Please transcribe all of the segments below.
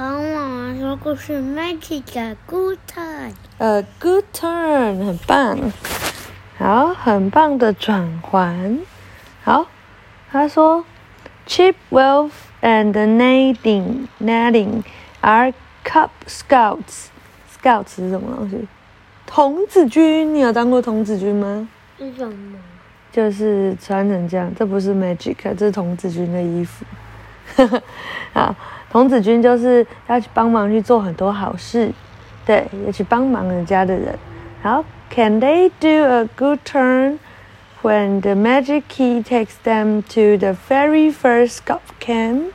帮我说故事，Magic 的 Good Turn。A good turn，很棒。好，很棒的转环。好，他说，Chip, Wolf, and Nadine, Nadine are Cub Scouts. Scouts 是什么东西？童子军。你有当过童子军吗？是什么？就是穿成这样，这不是 magic，这是童子军的衣服。啊，童子军就是要去帮忙去做很多好事，对，要去帮忙人家的人。好，Can they do a good turn when the magic key takes them to the very first scout camp？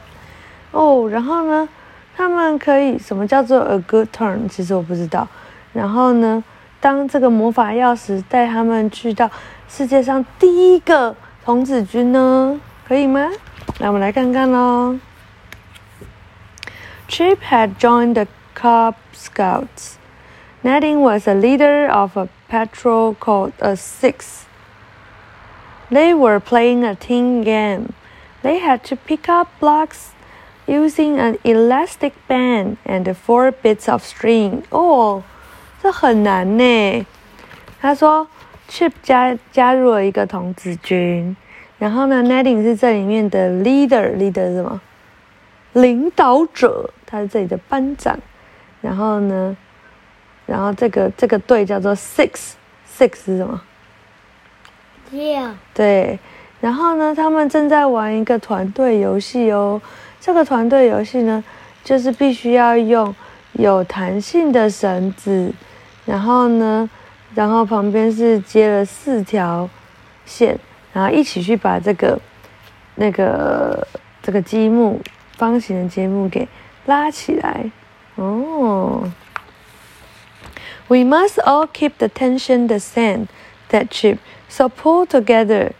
哦，然后呢，他们可以什么叫做 a good turn？其实我不知道。然后呢，当这个魔法钥匙带他们去到世界上第一个童子军呢，可以吗？那我们来看看喽。Chip had joined the Cub Scouts. Nadine was a leader of a patrol called a Six. They were playing a team game. They had to pick up blocks using an elastic band and four bits of string. Oh, 这很难呢。他说，Chip 加加入了一个童子军，然后呢，Nadine 是这里面的 leader，leader 是什么？ 领导者，他是这里的班长。然后呢，然后这个这个队叫做 Six，Six 是什么？六。对，然后呢，他们正在玩一个团队游戏哦。这个团队游戏呢，就是必须要用有弹性的绳子，然后呢，然后旁边是接了四条线，然后一起去把这个那个这个积木方形的积木给拉起来。哦，We must all keep the tension the same, that chip. So pull together.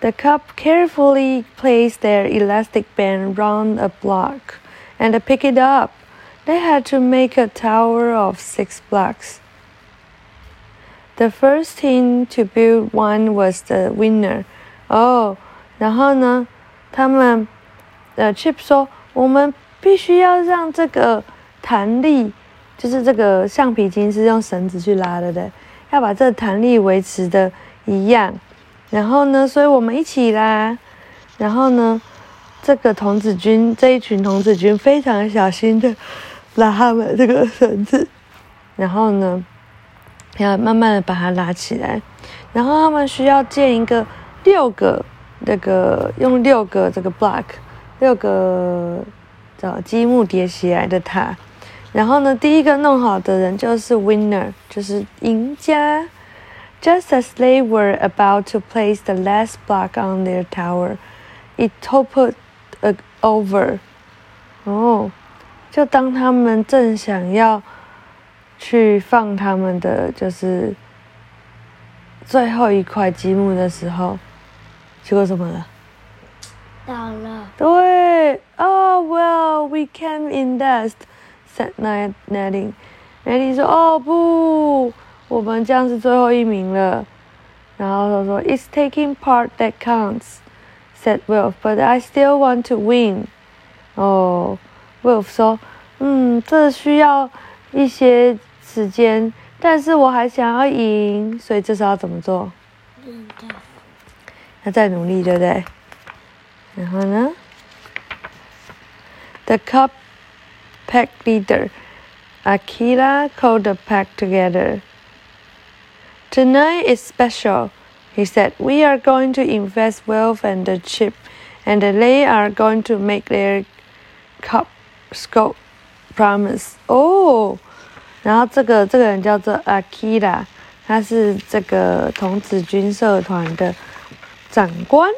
The cub carefully placed their elastic band round a block and pick it up. They had to make a tower of six blocks. The first team to build one was the winner. Oh, 然后呢，他们 呃 Chip 说，我们必须要让这个弹力，就是这个橡皮筋是用绳子去拉的，对，要把这个弹力维持的一样。然后呢，所以我们一起拉。然后呢，这个童子军这一群童子军非常小心的拉他们这个绳子，然后呢，要慢慢的把它拉起来。然后他们需要建一个六个那个用六个这个 block 六个找积木叠起来的塔。然后呢，第一个弄好的人就是 winner，就是赢家。Just as they were about to place the last block on their tower, it toppled over. 哦，就当他们正想要去放他们的就是最后一块积木的时候，结果怎么了？倒了。对，Oh well, we came in last," said Ned Netting. Netting 说：“哦不。”我们这样是最后一名了。然后他说：“It's taking part that counts,” said Wolf. “But I still want to win.” 哦，Wolf 说：“嗯，这需要一些时间，但是我还想要赢，所以这时候要怎么做？嗯对要再努力，对不对？然后呢？The cup pack leader, Akira, called the pack together. Tonight is special, he said. We are going to invest wealth and the chip, and they are going to make their cup scope promise. Oh, 然后这个这个人叫做 Akira，他是这个童子军社团的长官。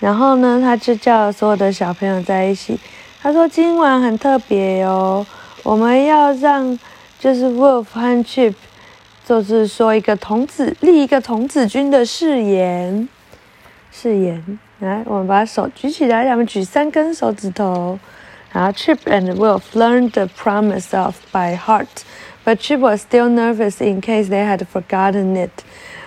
然后呢，他就叫所有的小朋友在一起。他说今晚很特别哦，我们要让就是 Wolf 和 Chip。就是说一个童子立一个童子军的誓言，誓言。来，我们把手举起来，咱们举三根手指头。然后 Chip and Wolf learned the promise off by heart, but Chip was still nervous in case they had forgotten it.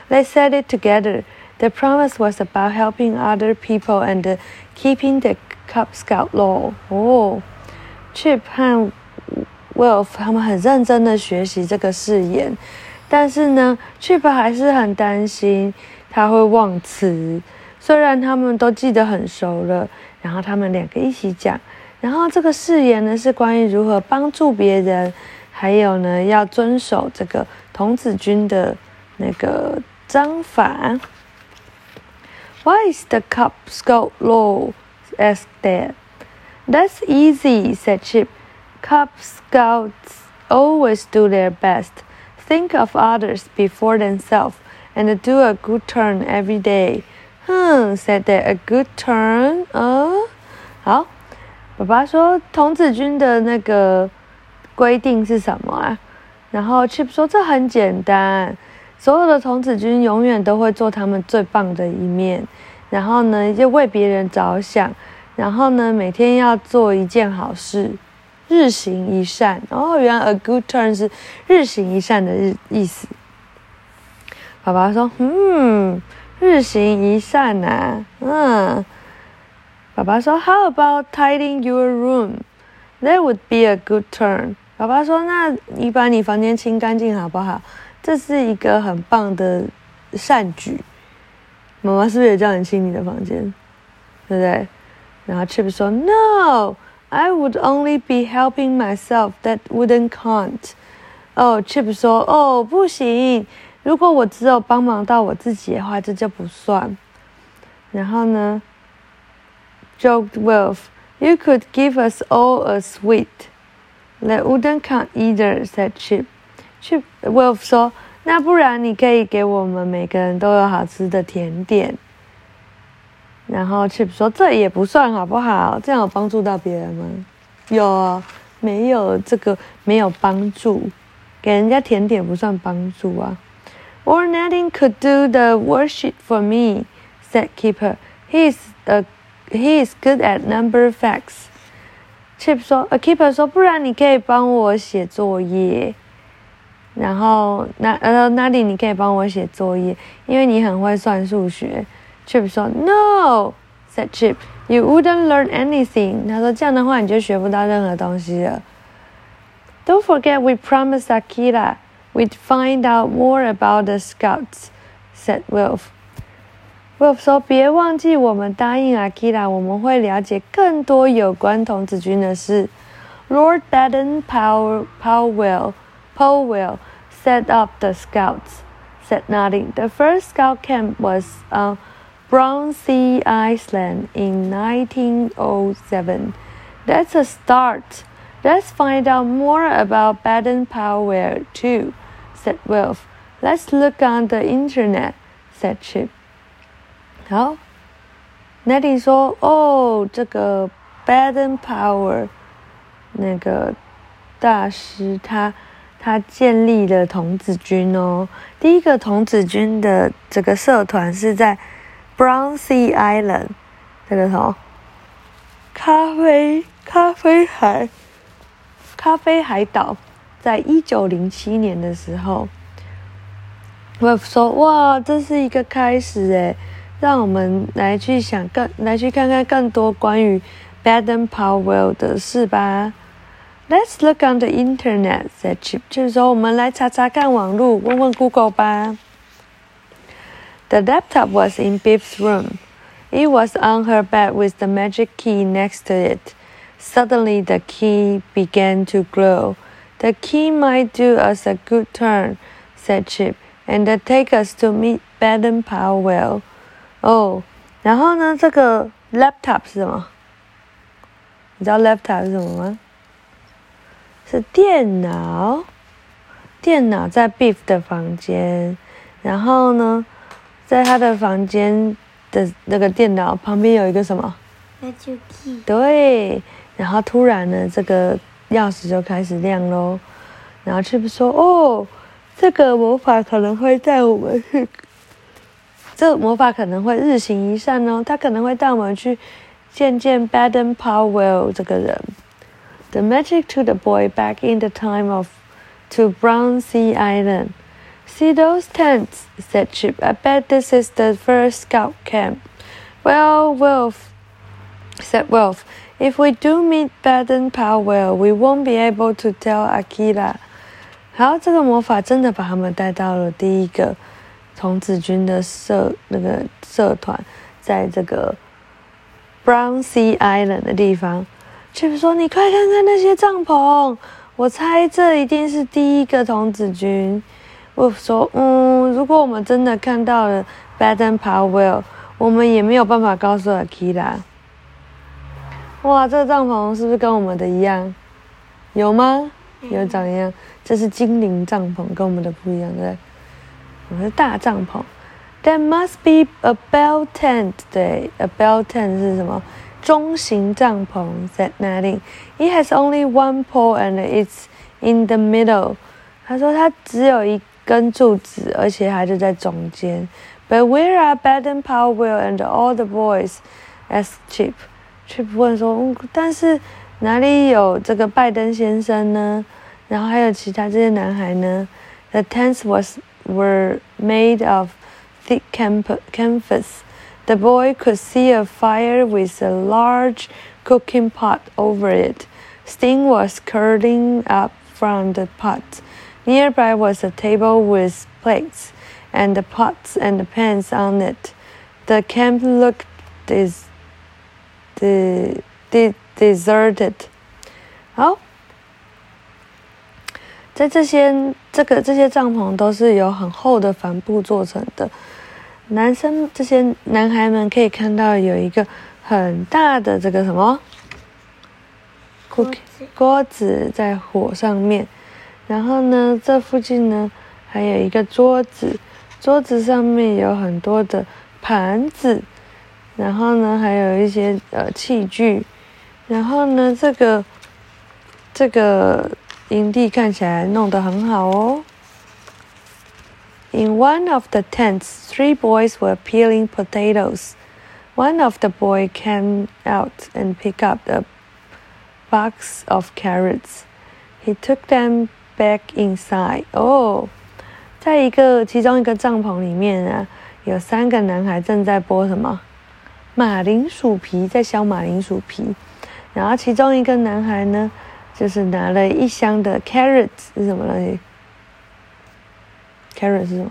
They said it together. The promise was about helping other people and keeping the Cub Scout law. Oh. Chip 和 Wolf 他们很认真的学习这个誓言，但是呢，Chip 还是很担心他会忘词。虽然他们都记得很熟了，然后他们两个一起讲，然后这个誓言呢是关于如何帮助别人，还有呢要遵守这个童子军的那个章法。Why is the Cub Scout low? asked Dad. That's easy, said Chip. Cub Scouts always do their best, think of others before themselves, and do a good turn every day. Hmm, said that a good turn. 呃，好，爸爸说童子军的那个规定是什么啊？然后 Chip 说这很简单， 所有的童子军永远都会做他们最棒的一面，然后呢就为别人着想。然后呢，每天要做一件好事，日行一善。哦，原来 a good turn 是日行一善的日意思。爸爸说：“嗯，日行一善呐，嗯。”爸爸说：“How about tidying your room? That would be a good turn。”爸爸说：“那你把你房间清干净好不好？这是一个很棒的善举。”妈妈是不是也叫你清你的房间？对不对？然后 Chip 说：“No, I would only be helping myself. That wouldn't count.” 哦，Chip 说：“哦，不行，如果我只有帮忙到我自己的话，这就不算。”然后呢，joked Wolf, "You could give us all a sweet. That wouldn't count either," said Chip. Chip Wolf 说：“那不然你可以给我们每个人都有好吃的甜点。”然后 Chip 说：“这也不算好不好？这样有帮助到别人吗？有，没有这个没有帮助，给人家甜点不算帮助啊。” Or Nadine could do the worksheet for me," said Keeper. "He's a he is good at number facts." Chip 说：“呃，Keeper 说，不然你可以帮我写作业。然后那呃，Nadine 你可以帮我写作业，因为你很会算数学。” Chip 说：“No,” said Chip. “You wouldn't learn anything.” 他说：“这样的话，你就学不到任何东西了。” Don't forget, we promised Akira we'd find out more about the scouts,” said Wolf. Wolf 说：“别忘记，我们答应 Akira，我们会了解更多有关童子军的事。” Lord Baden Powell, Powell, Powell set up the scouts. Said nothing. The first scout camp was on. Brownsea Island in 1907. That's a start. Let's find out more about Baden Powell too, said Wilf. Let's look on the internet, said Chip. 好，Nettie 说：“哦，这个 Baden Powell 那个大师他 他建立了童子军哦。第一个童子军的这个社团是在。” Brown Sea Island，这个什么？咖啡咖啡海咖啡海岛，在一九零七年的时候，我说哇，这是一个开始诶，让我们来去想更来去看看更多关于 Baden Powell 的事吧。Let's look on the internet，在 Chip，就是说我们来查查看网络，问问 Google 吧。The laptop was in Biff's room. It was on her bed with the magic key next to it. Suddenly, the key began to glow. The key might do us a good turn, said Chip, and take us to meet Baden Powell. Oh, 然后呢？这个 laptop 是什么？你知道 laptop 是什么吗？ 是电脑。电脑在 Beef 的房间，然后呢？在他的房间的那个电脑旁边有一个什么 key。对，然后突然呢，这个钥匙就开始亮喽。然后 Chip 说：“哦，这个魔法可能会带我们去，这魔法可能会日行一善哦。他可能会带我们去见见 Baden Powell 这个人。The magic took the boy back in the time of to Brown Sea Island。” See those tents, said Chip. I bet this is the first scout camp. Well, Wolf, said Wolf. If we do meet Baden Powell, we won't be able to tell Akira. 好，这个魔法真的把他们带到了第一个童子军的社那个社团，在这个 Brown Sea Island 的地方。 Chip 说：“你快看看那些帐篷，我猜这一定是第一个童子军。” Wolf 说：“嗯，如果我们真的看到了 Baden Powell，我们也没有办法告诉 Akira。”哇，这个帐篷是不是跟我们的一样？有吗？有长一样。这是精灵帐篷，跟我们的不一样，对？我们是大帐篷。That must be a bell tent，对，a bell tent 是什么？中型帐篷。Said Nadine. It has only one pole and it's in the middle。他说它只有一根柱子，而且还就在中间。But where are Baden Powell and all the boys? asked Chip. Chip 问说，但是哪里有这个拜登先生呢？然后还有其他这些男孩呢？The tents was were made of thick canvas. The boy could see a fire with a large cooking pot over it. Steam was curling up from the pot. Nearby was a table with plates and the pots and the pans on it. The camp looked des de de deserted. 好，在这些这个这些帐篷都是由很厚的帆布做成的。 男生这些男孩们可以看到有一个很大的这个什么锅子锅子在火上面，然后呢，这附近呢还有一个桌子，桌子上面有很多的盘子，然后呢还有一些呃器具，然后呢这个这个营地看起来弄得很好哦。In one of the tents, three boys were peeling potatoes. One of the boys came out and picked up a box of carrots. He took them back inside. Oh，在一个其中一个帐篷里面啊，有三个男孩正在剥什么马铃薯皮，在削马铃薯皮。然后其中一个男孩呢，就是拿了一箱的 carrots 是什么东西 ？carrot 是什么？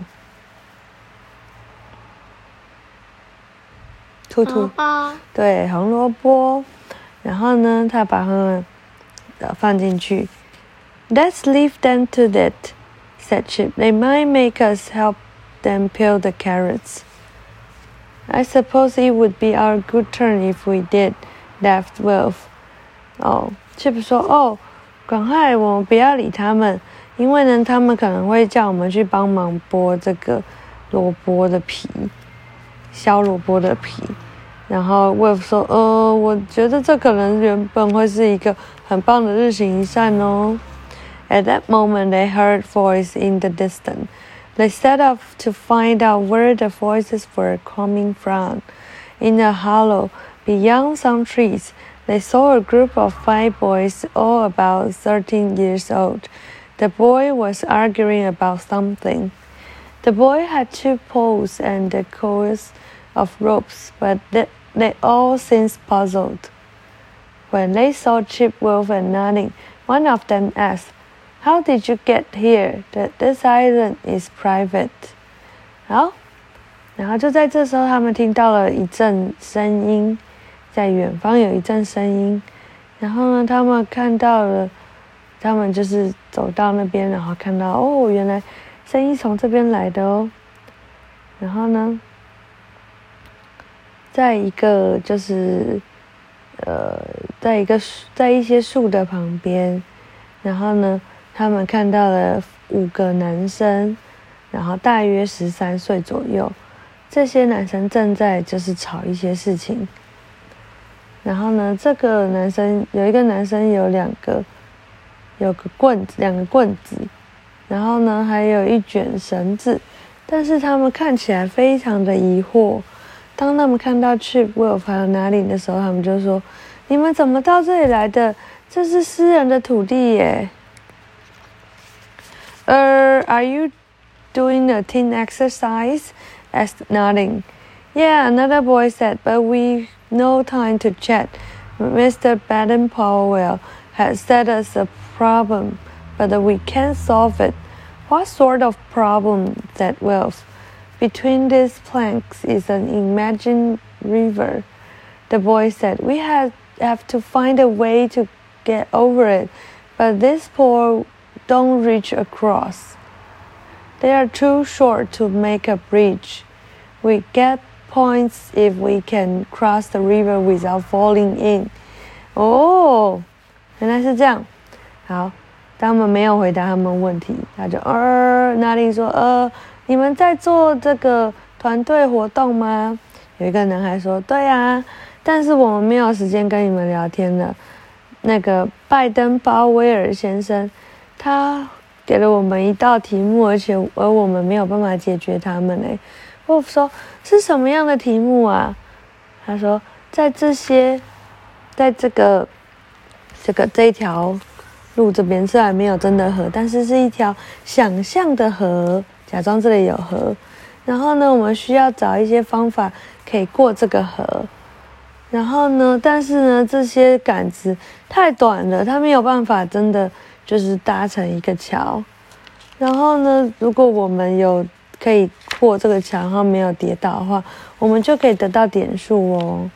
兔兔。包对，红萝卜，然后呢，他把它们呃放进去。Let's leave them to that," said Chip. "They might make us help them peel the carrots." I suppose it would be our good turn if we did," laughed Wolf. 哦，Chip 说：“哦，赶快，我们不要理他们， 因为呢，他们可能会叫我们去帮忙剥这个萝卜的皮，削萝卜的皮。”然后 Wolf 说：“呃，我觉得这可能原本会是一个很棒的日行一善哦。” At that moment, they heard voices in the distance. They set off to find out where the voices were coming from. In a hollow beyond some trees, they saw a group of five boys, all about thirteen years old. The boy was arguing about something. The boy had two poles and the coils of ropes, but they, they all seemed puzzled. When they saw Chip, Wolf, and Nodding, one of them asked, How did you get here? That this island is private. 好，然后就在这时候，他们听到了一阵声音，在远方有一阵声音。然后呢，他们看到了， 他们就是走到那边，然后看到哦，原来声音从这边来的哦。然后呢，在一个就是呃，在一个树，在一些树的旁边，然后呢，他们看到了五个男生，然后大约十三岁左右。这些男生正在就是吵一些事情。然后呢，这个男生有一个男生有两个，有个棍子，两个棍子，然后呢，还有一卷绳子，但是他们看起来非常的疑惑。当他们看到 Chip、Wolf 还有哪里的时候，他们就说：“你们怎么到这里来的？这是私人的土地耶。”呃、uh,，Are you doing a team exercise? asked Nodding. Yeah, another boy said, but we no time to chat. Mr. Baden Powell has set us a problem, but we can't solve it. What sort of problem? said Wilf. Between these planks is an imagined river. The boy said, We have, have to find a way to get over it, but this pole don't reach across. They are too short to make a bridge. We get points if we can cross the river without falling in. 哦，原来是这样。 好，当我们没有回答他们问题，他就呃，那里说呃，你们在做这个团队活动吗？有一个男孩说，对啊，但是我们没有时间跟你们聊天了。那个拜登鲍威尔先生，他给了我们一道题目，而且而我们没有办法解决他们嘞。我说是什么样的题目啊？他说在这些，在这个这个这一条路这边虽然没有真的河，但是是一条想象的河，假装这里有河。然后呢，我们需要找一些方法可以过这个河。然后呢？但是呢，这些杆子太短了，它没有办法真的就是搭成一个桥。然后呢，如果我们有可以过这个桥，然后没有跌倒的话，我们就可以得到点数哦。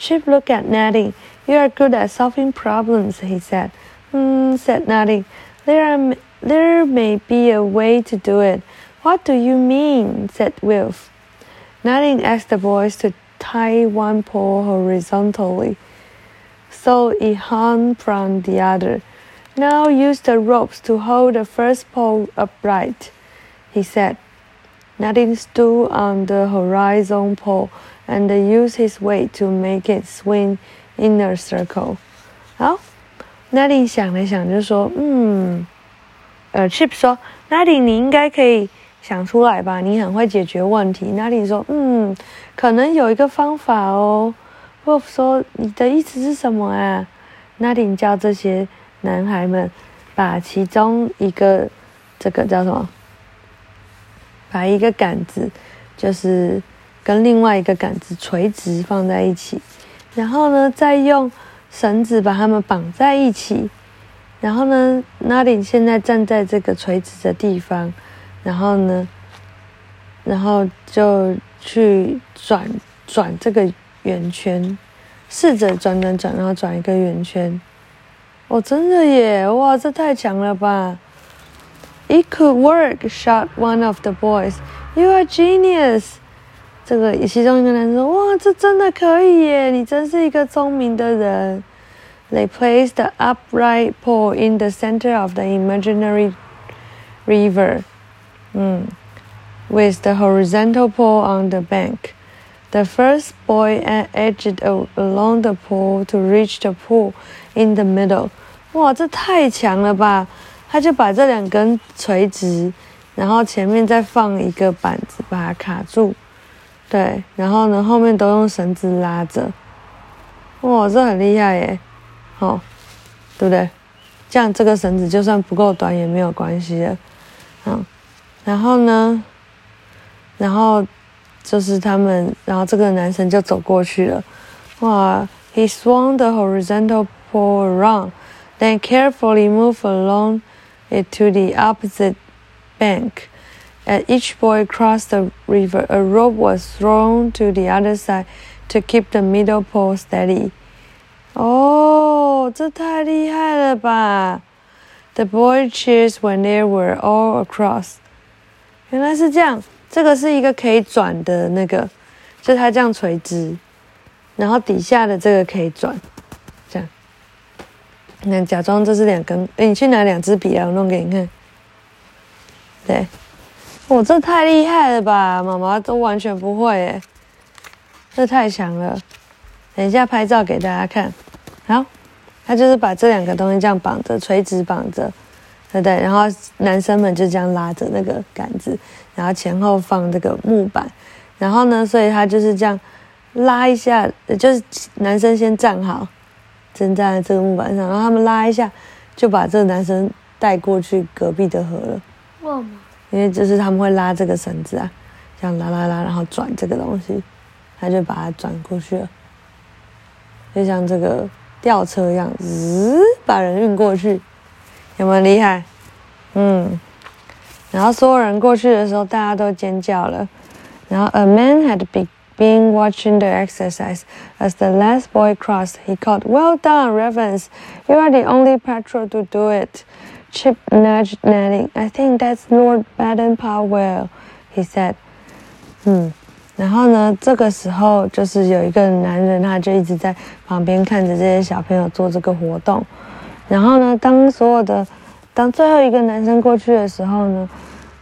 Chip looked at Natty. You are good at solving problems, he said. Hmm, said Natty. There are there may be a way to do it. What do you mean? said Wilf. Natty asked the boys to tie one pole horizontally so it hung from the other. Now use the ropes to hold the first pole upright, he said. Nothing stood on the horizon pole and used his weight to make it swing in a circle. 好，Nadine 想了想就说：“嗯，呃，Chip 说，Nadine 你应该可以想出来吧？你很会解决问题。”Nadine 说：“嗯，可能有一个方法哦。Wolf 说：“你的意思是什么啊？”那林叫这些男孩们把其中一个这个叫什么？把一个杆子，就是跟另外一个杆子垂直放在一起，然后呢，再用绳子把它们绑在一起。然后呢，那林现在站在这个垂直的地方，然后呢，然后就。去转转这个圆圈，试着转转转，然后转一个圆圈。哦，真的耶！哇，这太强了吧！It could work, shot one of the boys. You are genius！这个其中一个男生：“哇，这真的可以耶！你真是一个聪明的人。” They placed the upright pole in the center of the imaginary river. 嗯。with the horizontal pole on the bank. The first boy edged along the pole to reach the pool in the middle. 哇，这太强了吧！他就把这两根垂直，然后前面再放一个板子把它卡住，对，然后呢后面都用绳子拉着。哇，这很厉害耶！ 哦，对不对？这样这个绳子就算不够短也没有关系的。嗯，然后呢？然后就是他们，然后这个男生就走过去了。哇！He swung the horizontal pole around, then carefully moved along it to the opposite bank. As each boy crossed the river, a rope was thrown to the other side to keep the middle pole steady. 哦，这太厉害了吧！The boy cheers when they were all across. 原来是这样。这个是一个可以转的那个，就它这样垂直，然后底下的这个可以转，这样。那假装这是两根，哎，你去拿两支笔来，我弄给你看。对，我这太厉害了吧，妈妈都完全不会诶，这太强了。等一下拍照给大家看。好，他就是把这两个东西这样绑着，垂直绑着。对对，然后男生们就这样拉着那个杆子，然后前后放这个木板，然后呢，所以他就是这样拉一下，就是男生先站好，站在这个木板上，然后他们拉一下，就把这个男生带过去隔壁的河了。为什么？因为就是他们会拉这个绳子啊，这样拉拉拉，然后转这个东西，他就把它转过去了。就像这个吊车一样，滋，把人运过去，有没有厉害？嗯。然后所有人过去的时候，大家都尖叫了。然后，a man had been watching the exercise as the last boy crossed. He called, "Well done, Revens! You are the only patrol to do it." Chip nudged Nettie. "I think that's Lord Baden-Powell," he said. 嗯， 然后呢，这个时候就是有一个男人，他就一直在旁边看着这些小朋友做这个活动。然后呢，当所有的当最后一个男生过去的时候呢，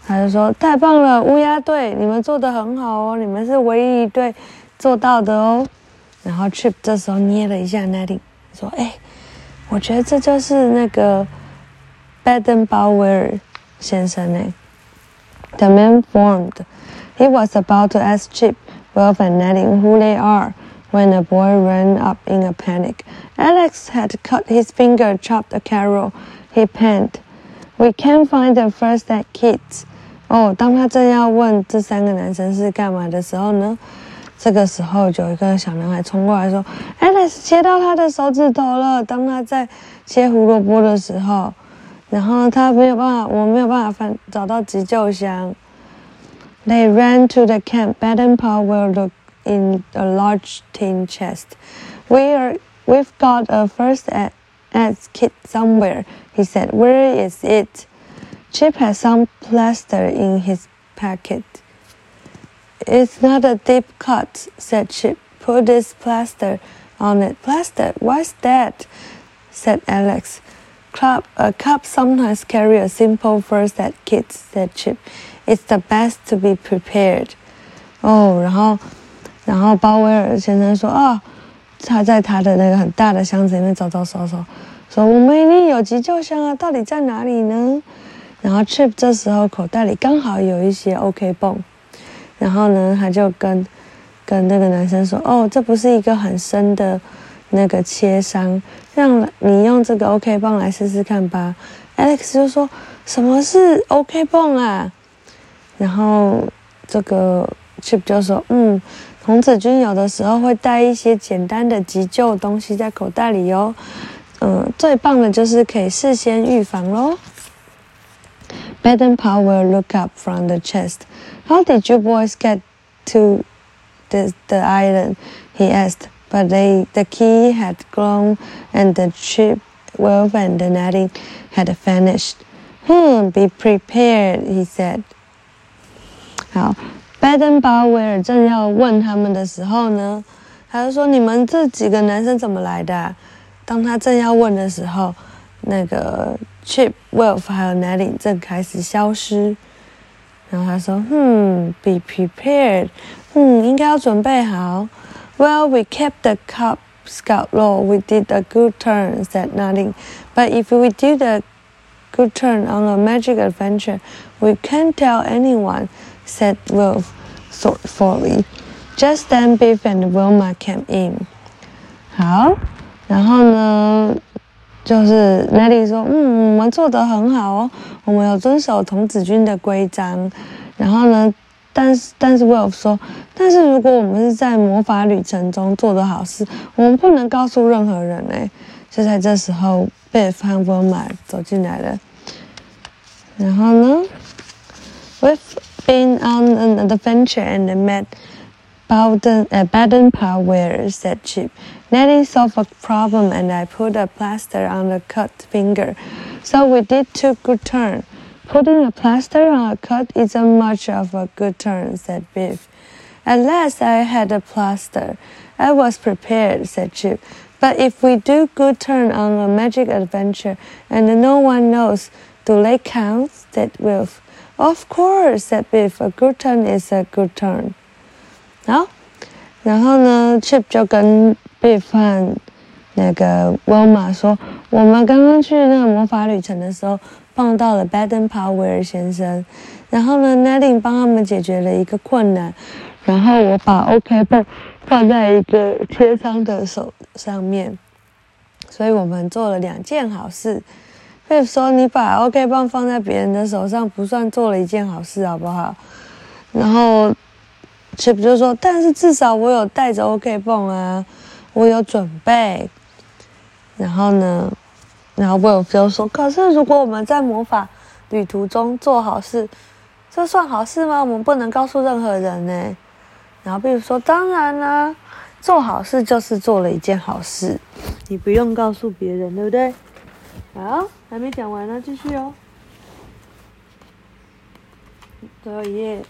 他就说：“太棒了，乌鸦队，你们做的很好哦，你们是唯一一队做到的哦。”然后 Chip 这时候捏了一下 n a t t y 说：“哎，我觉得这就是那个 Baden Powell 先生呢。” The man formed. He was about to ask Chip, Wilf, and Nettie who they are when a boy ran up in a panic. Alex had cut his finger, chopped a carol. He penned. We can't find the first aid kits. 哦，当他正要问这三个男生是干嘛的时候呢，这个时候就有一个小男孩冲过来说：“Alex 切到他的手指头了。”当他在切胡萝卜的时候，然后他没有办法，我没有办法翻找到急救箱。 They ran to the camp. Baden Powell looked in a large tin chest. We are, we've got a first aid kit somewhere, he said. Where is it? Chip has some plaster in his packet. It's not a deep cut, said Chip. Put this plaster on it. Plaster? What's that? said Alex. Cup, a cup sometimes carry a simple first aid kit, said Chip. It's the best to be prepared. 哦，然后，然后鲍威尔先生说：“哦，他在他的那个很大的箱子里面找找找找，说我们一定有急救箱啊，到底在哪里呢？”然后 Chip 这时候口袋里刚好有一些 OK 泵，然后呢，他就跟跟那个男生说：“哦，这不是一个很深的那个切伤，让你用这个 OK 泵来试试看吧。”Alex 就说：“什么是 OK 泵啊？”然后这个 Chip 就说：“嗯，童子军有的时候会带一些简单的急救东西在口袋里哦。嗯，最棒的就是可以事先预防喽。” Baden Powell look up from the chest. How did you boys get to the, the island? he asked. But they, the key had gone and the ship, Wolf and the netting had vanished. Hmm, be prepared, he said. 好，拜登鲍威尔正要问他们的时候呢，他就说：“你们这几个男生怎么来的？”当他正要问的时候，那个 Chip、Wolf 还有 Nelly 正开始消失。然后他说：“嗯，Be prepared，嗯，应该要准备好。 Well, we kept the Cub Scout law. We did a good turn," said Nelly. "But if we did a good turn on a magic adventure, we can't tell anyone," said Wolf thoughtfully. Just then, Biff and Wilma came in. 好，然后呢？就是 Nelly 说：“嗯，我们做得很好哦，我们有遵守童子军的规章。然后呢， 但是但是 Wolf 说，但是如果我们是在魔法旅程中做的好事，我们不能告诉任何人哎。就在这时候，Biff 和 Wilma 走进来了。然后呢，We've been on an adventure and met Bowden, uh, Baden Powell, said Chip. Nettie solved a problem and I put a plaster on the cut finger. So we did two good turns. Putting a plaster on a cut isn't much of a good turn, said Biff. At last I had a plaster. I was prepared, said Chip. But if we do good turn on a magic adventure and no one knows, do they count? said Wilf. Of course, said Biff. A good turn is a good turn. 好，然后呢，Chip 就跟被犯那个沃玛说：“ 我们刚刚去那个魔法旅程的时候，碰到了 Baden Powell 先生。然后呢 n e t t i n g 帮他们解决了一个困难。然后我把 OK 棒放在一个切伤的手上面。所以我们做了两件好事。可以说你把 OK 棒放在别人的手上，不算做了一件好事，好不好？然后 Chip 就说：但是至少我有带着 OK 棒啊。”我有准备。然后呢，然后我有就说，可是如果我们在魔法旅途中做好事，这算好事吗？我们不能告诉任何人呢。然后比如说，当然啦，做好事就是做了一件好事，你不用告诉别人，对不对？好，还没讲完呢，继续哦。最后一页。